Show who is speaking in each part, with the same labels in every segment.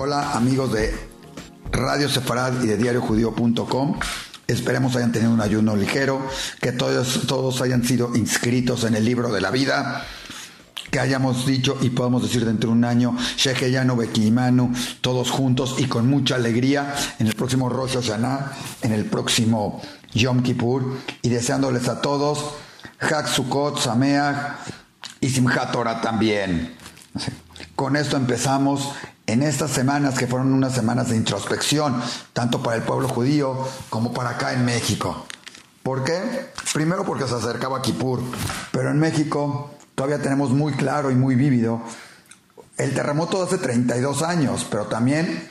Speaker 1: Hola amigos de Radio Sefarad y de diariojudío.com. Esperemos hayan tenido un ayuno ligero, que todos, todos hayan sido inscritos en el libro de la vida, que hayamos dicho y podamos decir dentro de un año, Shekeyanu Bekimanu, todos juntos y con mucha alegría en el próximo Rosh Hashanah, en el próximo Yom Kippur, y deseándoles a todos Hak Sukkot, Sameach y Simchat también. Con esto empezamos en estas semanas que fueron unas semanas de introspección, tanto para el pueblo judío como para acá en México. ¿Por qué? Primero porque se acercaba Kippur, pero en México todavía tenemos muy claro y muy vívido el terremoto de hace 32 años, pero también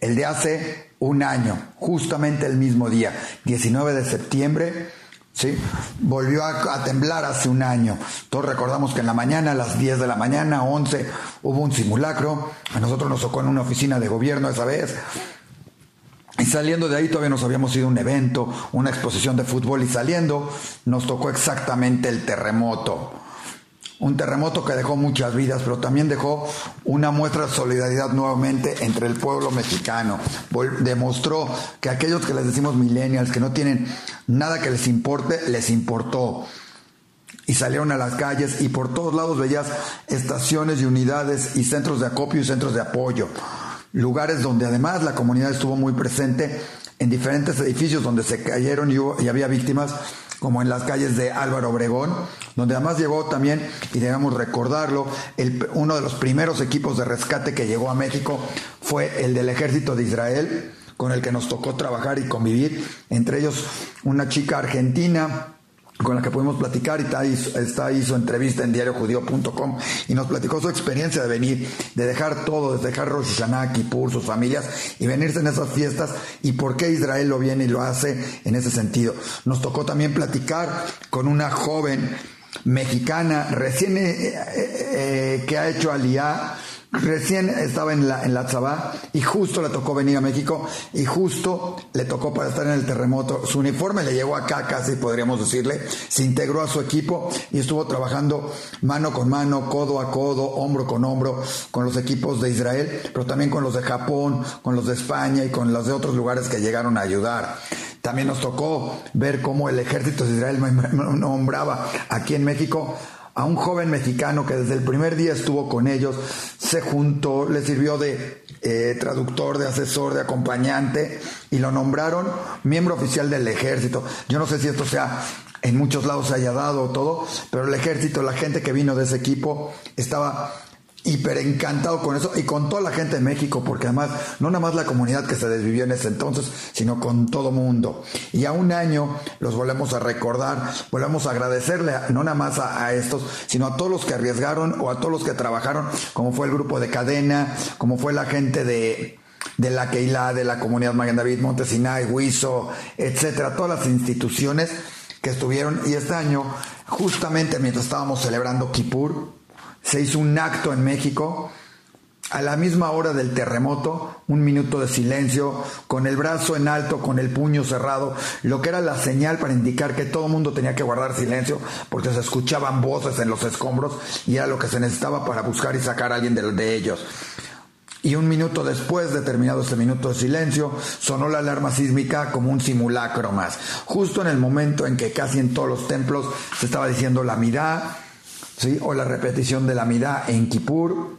Speaker 1: el de hace un año, justamente el mismo día, 19 de septiembre ¿sí? Volvió a, temblar hace un año. Todos recordamos que en la mañana, a las 10 de la mañana, 11, hubo un simulacro. A nosotros nos tocó en una oficina de gobierno esa vez. Y saliendo de ahí todavía nos habíamos ido a un evento, una exposición de fútbol y saliendo nos tocó exactamente el terremoto un terremoto que dejó muchas vidas, pero también dejó una muestra de solidaridad nuevamente entre el pueblo mexicano. Demostró que aquellos que les decimos millennials, que no tienen nada que les importe, les importó. Y salieron a las calles y por todos lados veías estaciones y unidades y centros de acopio y centros de apoyo. Lugares donde además la comunidad estuvo muy presente en diferentes edificios donde se cayeron y, había víctimas como en las calles de Álvaro Obregón, donde además llegó también, y debemos recordarlo, el, uno de los primeros equipos de rescate que llegó a México fue el del ejército de Israel, con el que nos tocó trabajar y convivir, entre ellos una chica argentina, con la que pudimos platicar y está ahí, su entrevista en diariojudío.com y nos platicó su experiencia de venir, de dejar todo, de dejar Rosh Hashanah, Kippur, sus familias y venirse en esas fiestas y por qué Israel lo viene y lo hace en ese sentido. Nos tocó también platicar con una joven mexicana recién eh, eh, eh, que ha hecho aliá Recién estaba en la, en la Tzabá y justo le tocó venir a México y justo le tocó para estar en el terremoto. Su uniforme le llegó acá casi, podríamos decirle. Se integró a su equipo y estuvo trabajando mano con mano, codo a codo, hombro con hombro con los equipos de Israel, pero también con los de Japón, con los de España y con los de otros lugares que llegaron a ayudar. También nos tocó ver cómo el ejército de Israel nombraba aquí en México a un joven mexicano que desde el primer día estuvo con ellos, se juntó, le sirvió de eh, traductor, de asesor, de acompañante y lo nombraron miembro oficial del ejército. Yo no sé si esto sea en muchos lados se haya dado todo, pero el ejército, la gente que vino de ese equipo estaba hiper encantado con eso y con toda la gente de México, porque además no nada más la comunidad que se desvivió en ese entonces, sino con todo mundo. Y a un año los volvemos a recordar, volvemos a agradecerle no nada más a, estos, sino a todos los que arriesgaron o a todos los que trabajaron, como fue el grupo de cadena, como fue la gente de de la Keila, de la comunidad Magan David, Montesinay, Huizo, etcétera, todas las instituciones que estuvieron y este año, justamente mientras estábamos celebrando Kippur, se hizo un acto en México a la misma hora del terremoto, un minuto de silencio, con el brazo en alto, con el puño cerrado, lo que era la señal para indicar que todo el mundo tenía que guardar silencio porque se escuchaban voces en los escombros y era lo que se necesitaba para buscar y sacar a alguien de, de ellos. Y un minuto después de terminado este minuto de silencio, sonó la alarma sísmica como un simulacro más. Justo en el momento en que casi en todos los templos se estaba diciendo la mirada o la repetición de la Midá en Kippur,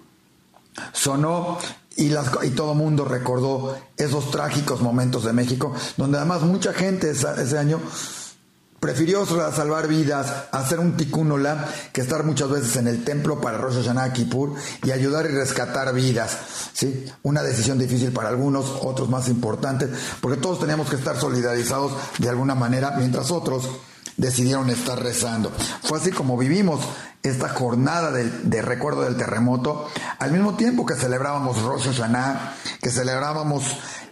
Speaker 1: sonó y, las, y todo mundo recordó esos trágicos momentos de México, donde además mucha gente ese, año prefirió salvar vidas, hacer un tikkun que estar muchas veces en el templo para Rosh Hashanah Kippur y ayudar y rescatar vidas. ¿sí? Una decisión difícil para algunos, otros más importantes, porque todos teníamos que estar solidarizados de alguna manera, mientras otros decidieron estar rezando. Fue así como vivimos esta jornada de, recuerdo del terremoto, al mismo tiempo que celebrábamos Rosh Hashanah, que celebrábamos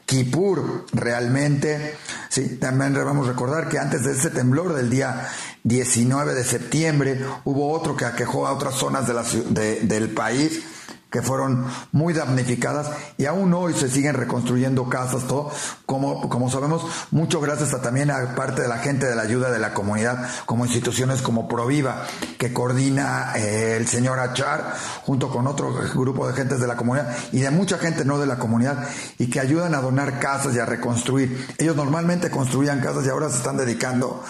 Speaker 1: Kippur realmente. Sí, también debemos recordar que antes de ese temblor del día 19 de septiembre hubo otro que aquejó a otras zonas de la, del país que fueron muy damnificadas y aún hoy se siguen reconstruyendo casas, todo, como, como sabemos, mucho gracias a, también a parte de la gente de la ayuda de la comunidad, como instituciones como Proviva, que coordina eh, el señor Achar, junto con otro grupo de gentes de la comunidad y de mucha gente no de la comunidad, y que ayudan a donar casas y a reconstruir. Ellos normalmente construían casas y ahora se están dedicando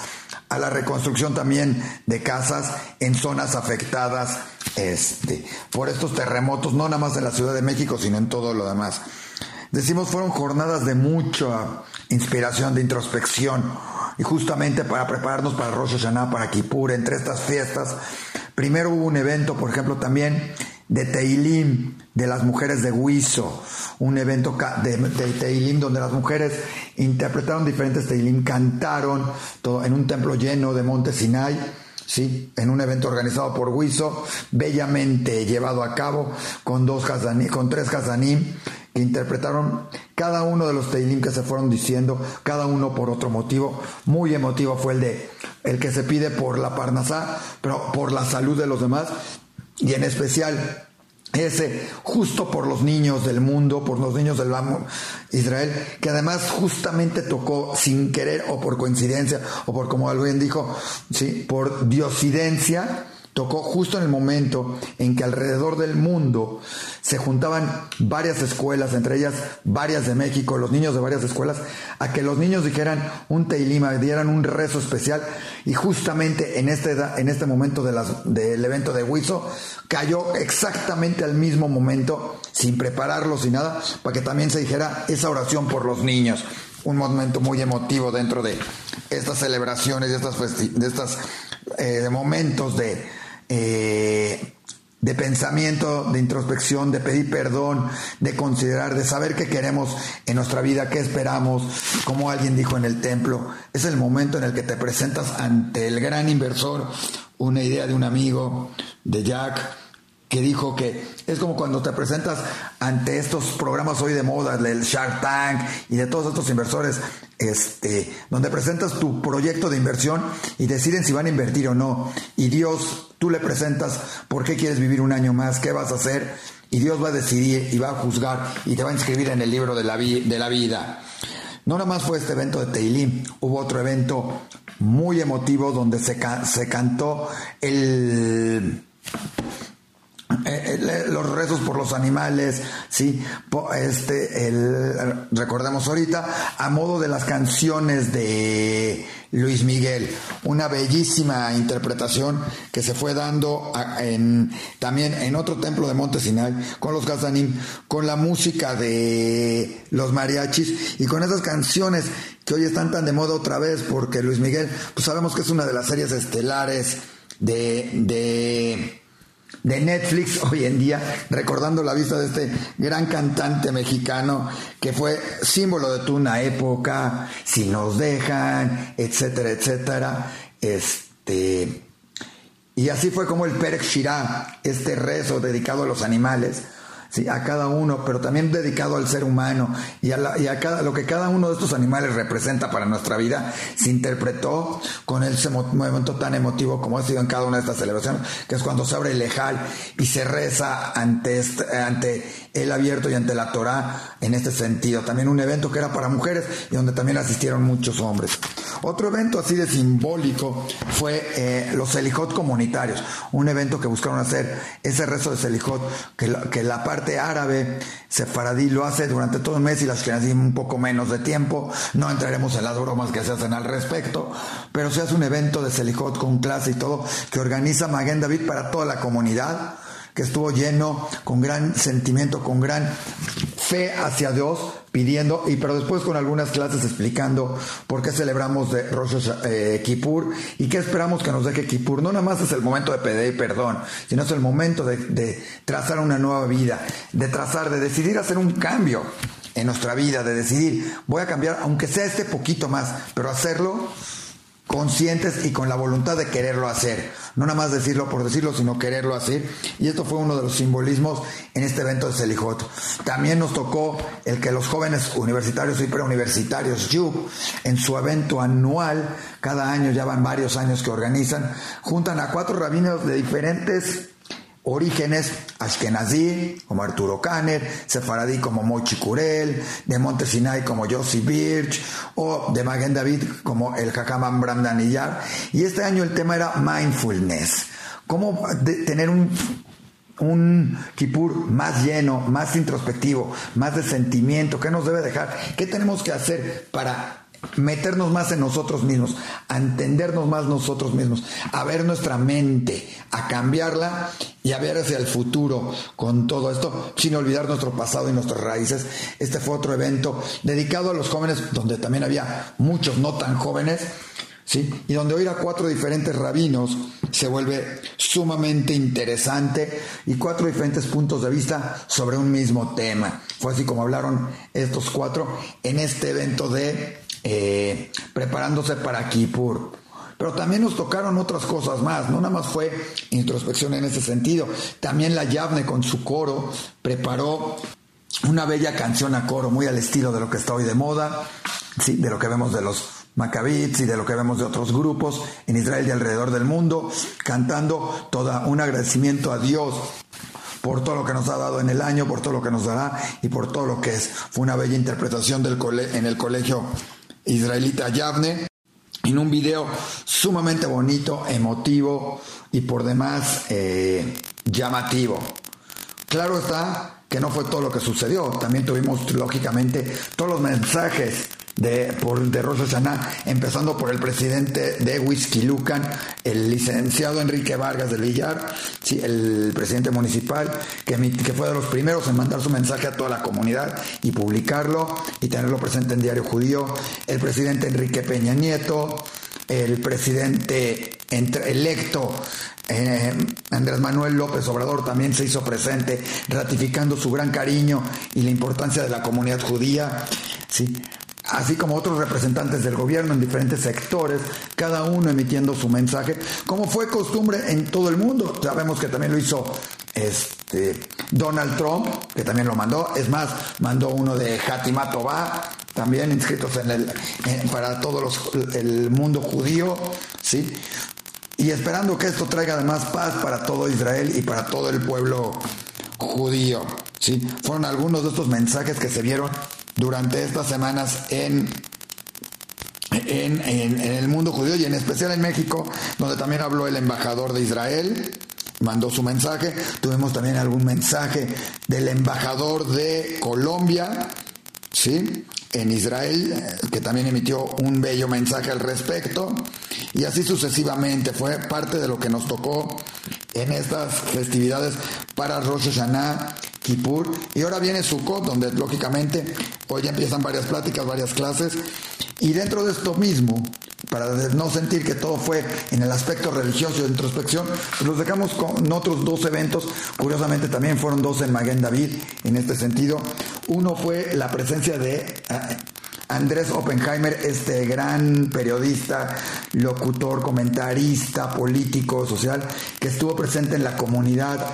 Speaker 1: a la reconstrucción también de casas en zonas afectadas este, por estos terremotos, no nada más en la Ciudad de México, sino en todo lo demás. Decimos fueron jornadas de mucha inspiración, de introspección, y justamente para prepararnos para Rosh Hashanah, para Kippur, entre estas fiestas, primero hubo un evento, por ejemplo, también de Teilim, de las mujeres de Huizo, un evento de, Teilim donde las mujeres interpretaron diferentes Teilim, cantaron en un templo lleno de Monte Sinai, ¿sí? en un evento organizado por Huizo, bellamente llevado a cabo con, dos con tres Hazanim que interpretaron cada uno de los Teilim que se fueron diciendo, cada uno por otro motivo. Muy emotivo fue el de el que se pide por la Parnasá, pero por la salud de los demás y en especial ese justo por los niños del mundo, por los niños del Israel, que además justamente tocó sin querer o por coincidencia o por como alguien dijo, sí, por diosidencia, tocó justo en el momento en que alrededor del mundo se juntaban varias escuelas, entre ellas varias de México, los niños de varias escuelas, a que los niños dijeran un teilima, dieran un rezo especial. Y justamente en este, en este momento del evento de Huizo cayó exactamente al mismo momento, sin prepararlo, sin nada, para que también se dijera esa oración por los niños. Un momento muy emotivo dentro de estas celebraciones, de estas eh, momentos de, eh, de pensamiento, de introspección, de pedir perdón, de considerar, de saber qué queremos en nuestra vida, qué esperamos, como alguien dijo en el templo, es el momento en el que te presentas ante el gran inversor, una idea de un amigo, de Jack, que dijo que es como cuando te presentas ante estos programas hoy de moda, del Shark Tank y de todos estos inversores, este, donde presentas tu proyecto de inversión y deciden si van a invertir o no. Y Dios, tú le presentas por qué quieres vivir un año más, qué vas a hacer, y Dios va a decidir y va a juzgar y te va a inscribir en el libro de la, vida. No nada más fue este evento de Teilim, hubo otro evento muy emotivo donde se, se cantó el los rezos por los animales, sí, este, el, recordemos ahorita, a modo de las canciones de Luis Miguel, una bellísima interpretación que se fue dando en, también en otro templo de Monte Sinai, con los Gazanim, con la música de los mariachis y con esas canciones que hoy están tan de moda otra vez, porque Luis Miguel, pues sabemos que es una de las series estelares de, de de Netflix hoy en día, recordando la vista de este gran cantante mexicano que fue símbolo de una época, si nos dejan, etcétera, etcétera. Este, y así fue como el Perek Shirah, este rezo dedicado a los animales, ¿sí? a cada uno, pero también dedicado al ser humano y a, cada, lo que cada uno de estos animales representa para nuestra vida, se interpretó con ese momento tan emotivo como ha sido en cada una de estas celebraciones, que es cuando se abre el lejal y se reza ante, este, ante el abierto y ante la Torah en este sentido. También un evento que era para mujeres y donde también asistieron muchos hombres. Otro evento así de simbólico fue eh, los Selijot comunitarios, un evento que buscaron hacer ese rezo de Selijot, que la, que la árabe, sefaradí, lo hace durante todo el mes y las que un poco menos de tiempo. No entraremos en las bromas que se hacen al respecto, pero se hace un evento de Selijot con clase y todo que organiza Maguen David para toda la comunidad que estuvo lleno con gran sentimiento, con gran fe hacia Dios, pidiendo, y pero después con algunas clases explicando por qué celebramos de Rosh eh, Kippur y qué esperamos que nos deje Kippur. No nada más es el momento de pedir perdón, sino es el momento de, de trazar una nueva vida, de trazar, de decidir hacer un cambio en nuestra vida, de decidir, voy a cambiar, aunque sea este poquito más, pero hacerlo conscientes y con la voluntad de quererlo hacer. No nada más decirlo por decirlo, sino quererlo hacer. Y esto fue uno de los simbolismos en este evento de Selijot. También nos tocó el que los jóvenes universitarios y preuniversitarios, YUB, en su evento anual, cada año, ya van varios años que organizan, juntan a cuatro rabinos de diferentes orígenes ashkenazí como Arturo Kanner, sefaradí como Mochi Kurel, de Monte Sinai como Yossi Birch o de Magen David como el Hakaman Bramdaniyar. Y este año el tema era mindfulness. Cómo tener un un Kippur más lleno, más introspectivo, más de sentimiento, ¿qué nos debe dejar? ¿Qué tenemos que hacer para meternos más en nosotros mismos, a entendernos más nosotros mismos, a ver nuestra mente, a cambiarla y a ver hacia el futuro con todo esto, sin olvidar nuestro pasado y nuestras raíces. Este fue otro evento dedicado a los jóvenes, donde también había muchos no tan jóvenes, ¿sí? Y donde oír a cuatro diferentes rabinos se vuelve sumamente interesante y cuatro diferentes puntos de vista sobre un mismo tema. Fue así como hablaron estos cuatro en este evento de eh, preparándose para Kippur. Pero también nos tocaron otras cosas más, no nada más fue introspección en ese sentido. También la Yavne con su coro preparó una bella canción a coro, muy al estilo de lo que está hoy de moda, sí, de lo que vemos de los Maccabits y de lo que vemos de otros grupos en Israel y alrededor del mundo, cantando todo un agradecimiento a Dios por todo lo que nos ha dado en el año, por todo lo que nos dará y por todo lo que es. Fue una bella interpretación del en el colegio israelita Yavne, en un video sumamente bonito, emotivo y por demás eh, llamativo. Claro está que no fue todo lo que sucedió, también tuvimos lógicamente todos los mensajes de, por, de Rosh empezando por el presidente de Whisky Lucan, el licenciado Enrique Vargas de Villar, sí, el presidente municipal, que, que fue de los primeros en mandar su mensaje a toda la comunidad y publicarlo y tenerlo presente en Diario Judío, el presidente Enrique Peña Nieto, el presidente electo eh, Andrés Manuel López Obrador también se hizo presente, ratificando su gran cariño y la importancia de la comunidad judía. ¿sí? Así como otros representantes del gobierno en diferentes sectores, cada uno emitiendo su mensaje, como fue costumbre en todo el mundo. Sabemos que también lo hizo este Donald Trump, que también lo mandó. Es más, mandó uno de Hatima Tová, también inscritos en el para todo el mundo judío, sí. Y esperando que esto traiga además paz para todo Israel y para todo el pueblo judío. ¿sí? Fueron algunos de estos mensajes que se vieron durante estas semanas en, en, el mundo judío y en especial en México, donde también habló el embajador de Israel, mandó su mensaje. Tuvimos también algún mensaje del embajador de Colombia, ¿sí? En Israel, que también emitió un bello mensaje al respecto. Y así sucesivamente. Fue parte de lo que nos tocó en estas festividades para Rosh Hashanah Kippur. Y ahora viene Sukkot, donde lógicamente hoy empiezan varias pláticas, varias clases. Y dentro de esto mismo, para no sentir que todo fue en el aspecto religioso de introspección, pues los dejamos con otros dos eventos. Curiosamente también fueron dos en Maguen David en este sentido. Uno fue la presencia de eh, Andrés Oppenheimer, este gran periodista, locutor, comentarista, político, social, que estuvo presente en la comunidad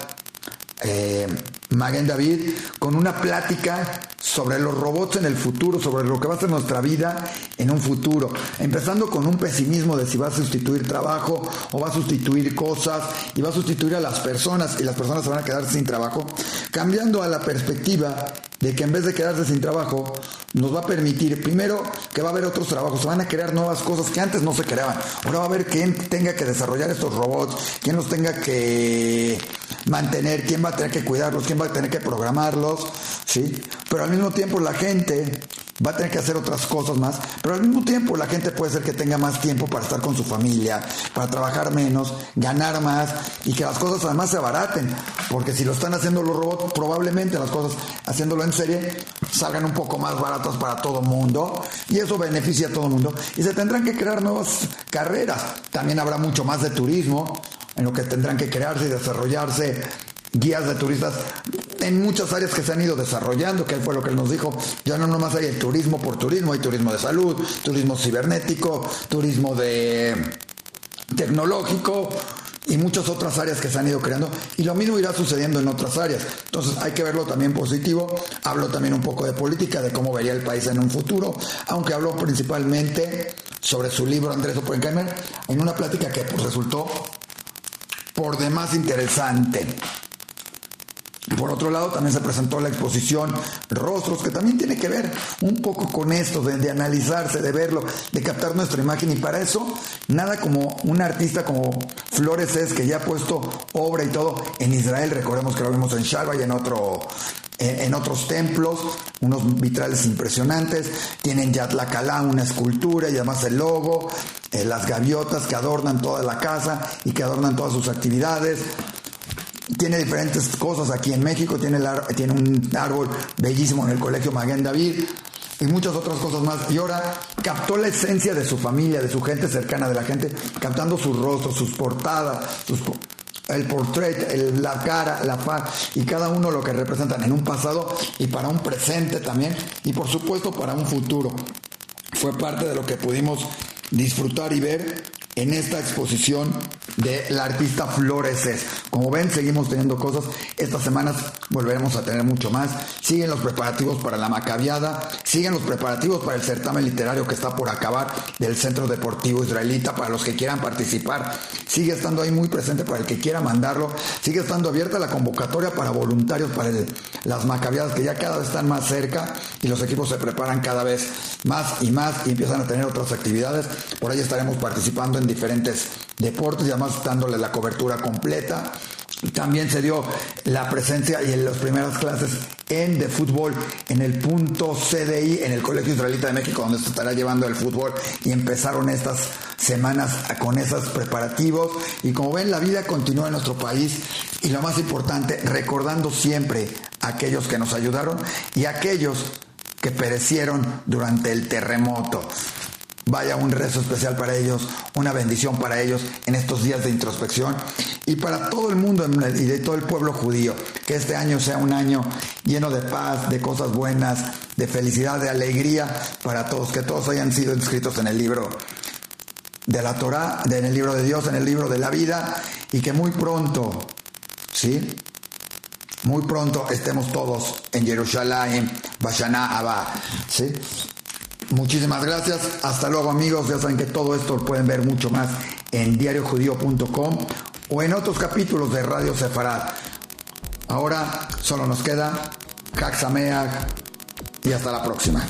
Speaker 1: eh, Maguen David con una plática sobre los robots en el futuro, sobre lo que va a ser nuestra vida en un futuro, empezando con un pesimismo de si va a sustituir trabajo o va a sustituir cosas y va a sustituir a las personas y las personas se van a quedar sin trabajo, cambiando a la perspectiva de que en vez de quedarse sin trabajo, nos va a permitir, primero, que va a haber otros trabajos, se van a crear nuevas cosas que antes no se creaban. Ahora va a haber quien tenga que desarrollar estos robots, quien los tenga que mantener, quién va a tener que cuidarlos, quién va a tener que programarlos, ¿sí? Pero al mismo tiempo la gente va a tener que hacer otras cosas más, pero al mismo tiempo la gente puede ser que tenga más tiempo para estar con su familia, para trabajar menos, ganar más y que las cosas además se abaraten, porque si lo están haciendo los robots, probablemente las cosas haciéndolo en serie salgan un poco más baratas para todo mundo y eso beneficia a todo el mundo y se tendrán que crear nuevas carreras. También habrá mucho más de turismo, en lo que tendrán que crearse y desarrollarse guías de turistas en muchas áreas que se han ido desarrollando, que fue lo que él nos dijo, ya no nomás hay el turismo por turismo, hay turismo de salud, turismo cibernético, turismo de tecnológico y muchas otras áreas que se han ido creando y lo mismo irá sucediendo en otras áreas. Entonces hay que verlo también positivo. Hablo también un poco de política, de cómo vería el país en un futuro, aunque habló principalmente sobre su libro Andrés Oppenheimer en una plática que pues, resultó por demás interesante. Por otro lado, también se presentó la exposición Rostros, que también tiene que ver un poco con esto, de, analizarse, de verlo, de captar nuestra imagen. Y para eso, nada como un artista como Flores es, que ya ha puesto obra y todo en Israel. Recordemos que lo vimos en Shalva y en otro en, otros templos, unos vitrales impresionantes, tienen Yatlacalá, una escultura y además el logo, eh, las gaviotas que adornan toda la casa y que adornan todas sus actividades, tiene diferentes cosas aquí en México, tiene, tiene un árbol bellísimo en el Colegio Maguen David y muchas otras cosas más. Y ahora captó la esencia de su familia, de su gente cercana, de la gente, captando sus rostros, sus portadas, el portrait, la cara, la faz y cada uno lo que representan en un pasado y para un presente también y por supuesto para un futuro. Fue parte de lo que pudimos disfrutar y ver en esta exposición de la artista Floreses. Como ven, seguimos teniendo cosas. Estas semanas volveremos a tener mucho más. Siguen los preparativos para la macabiada, siguen los preparativos para el certamen literario que está por acabar del Centro Deportivo Israelita para los que quieran participar. Sigue estando ahí muy presente para el que quiera mandarlo. Sigue estando abierta la convocatoria para voluntarios para las macabiadas que ya cada vez están más cerca y los equipos se preparan cada vez más y más y empiezan a tener otras actividades. Por ahí estaremos participando en diferentes deportes además dándole la cobertura completa. También se dio la presencia y en las primeras clases en de fútbol en el punto CDI, en el Colegio Israelita de México, donde se estará llevando el fútbol y empezaron estas semanas con esos preparativos. Y como ven, la vida continúa en nuestro país y lo más importante, recordando siempre a aquellos que nos ayudaron y a aquellos que perecieron durante el terremoto. Vaya un rezo especial para ellos, una bendición para ellos en estos días de introspección y para todo el mundo y de todo el pueblo judío. Que este año sea un año lleno de paz, de cosas buenas, de felicidad, de alegría para todos. Que todos hayan sido inscritos en el libro de la Torah, en el libro de Dios, en el libro de la vida y que muy pronto, ¿sí? Muy pronto estemos todos en Jerusalén, Bashana Abba, ¿sí? Muchísimas gracias. Hasta luego amigos. Ya saben que todo esto lo pueden ver mucho más en diariojudío.com o en otros capítulos de Radio Sefarad. Ahora solo nos queda Kaxameag y hasta la próxima.